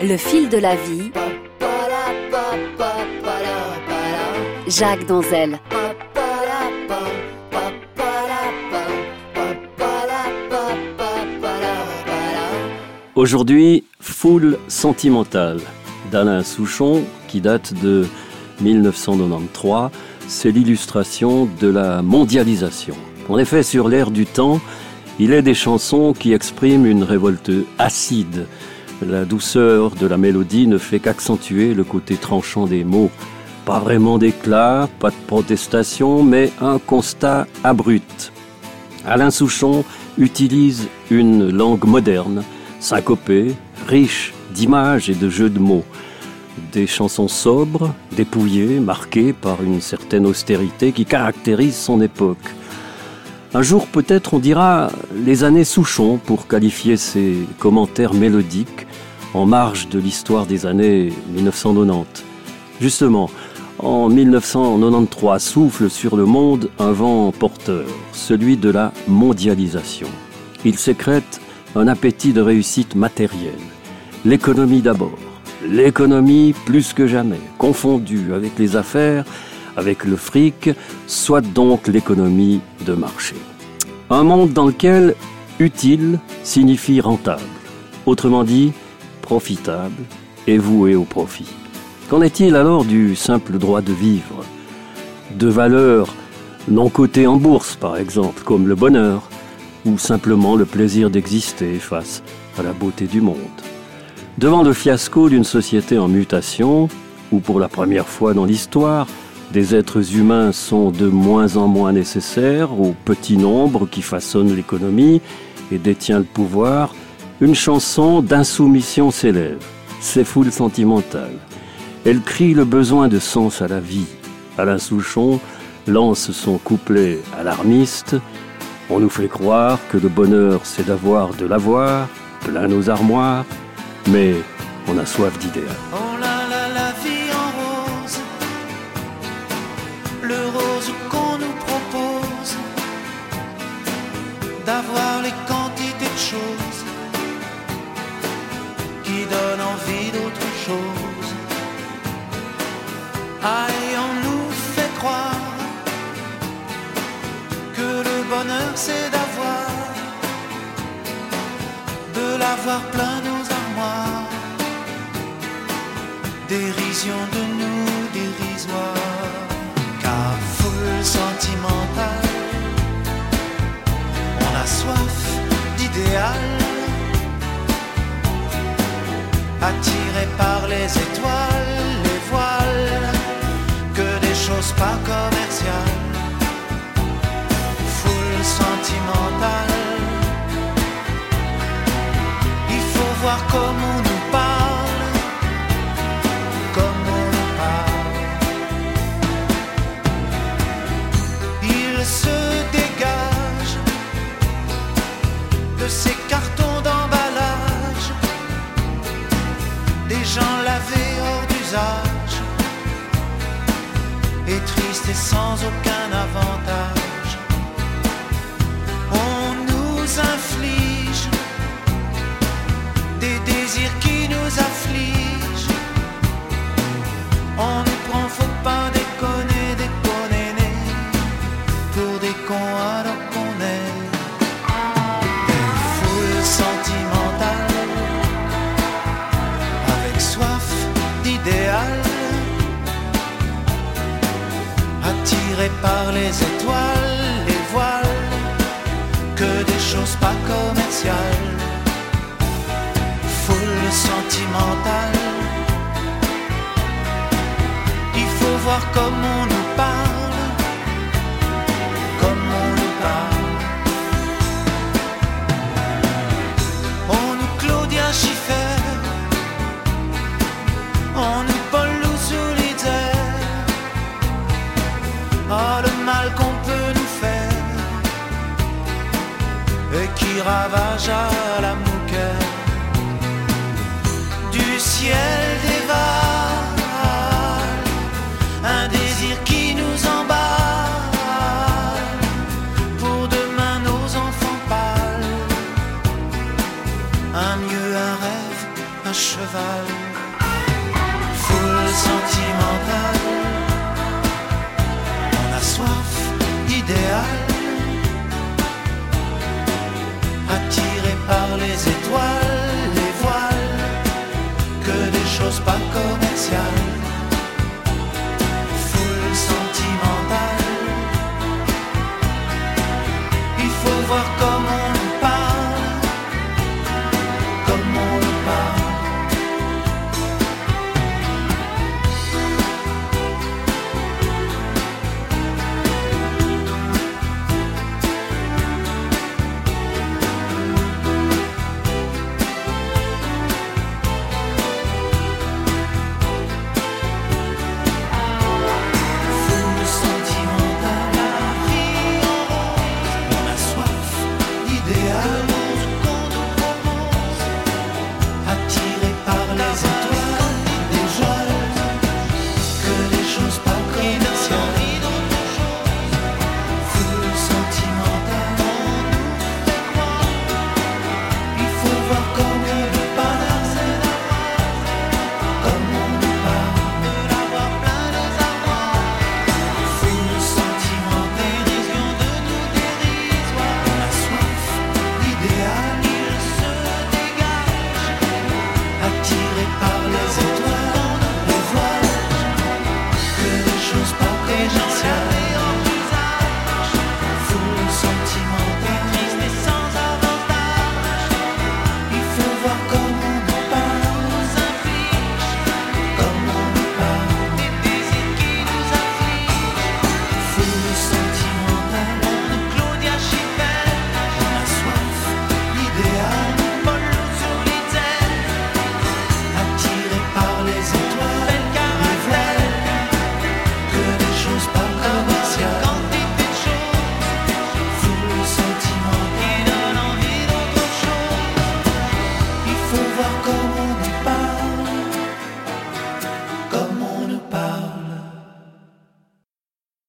Le fil de la vie. Jacques Danzel. Aujourd'hui, Foule sentimentale d'Alain Souchon, qui date de 1993. C'est l'illustration de la mondialisation. En effet, sur l'air du temps, il est des chansons qui expriment une révolte acide. La douceur de la mélodie ne fait qu'accentuer le côté tranchant des mots. Pas vraiment d'éclat, pas de protestation, mais un constat abrupt. Alain Souchon utilise une langue moderne, syncopée, riche d'images et de jeux de mots. Des chansons sobres, dépouillées, marquées par une certaine austérité qui caractérise son époque. Un jour peut-être on dira les années Souchon pour qualifier ces commentaires mélodiques en marge de l'histoire des années 1990. Justement, en 1993 souffle sur le monde un vent porteur, celui de la mondialisation. Il sécrète un appétit de réussite matérielle. L'économie d'abord. L'économie plus que jamais, confondue avec les affaires, avec le fric, soit donc l'économie de marché. Un monde dans lequel utile signifie rentable, autrement dit profitable et voué au profit. Qu'en est-il alors du simple droit de vivre? De valeurs non cotées en bourse par exemple, comme le bonheur, ou simplement le plaisir d'exister face à la beauté du monde. Devant le fiasco d'une société en mutation, où pour la première fois dans l'histoire, des êtres humains sont de moins en moins nécessaires au petit nombre qui façonne l'économie et détient le pouvoir, une chanson d'insoumission s'élève. C'est foule sentimentale. Elle crie le besoin de sens à la vie. Alain Souchon lance son couplet alarmiste. On nous fait croire que le bonheur c'est d'avoir de l'avoir, plein nos armoires, mais on a soif d'idéal. d'avoir les quantités de choses chose. Aïe, on nous fait croire que le bonheur c'est d'avoir, de l'avoir plein nos armoires, dérision de nous dérisoire, car foule sentimentale soif d'idéal, attiré par les étoiles, les voiles, que des choses pas commerciales, sans aucun avantage. Attiré par les étoiles, les voiles, que des choses pas commerciales, foule sentimentale. Il faut voir comment on star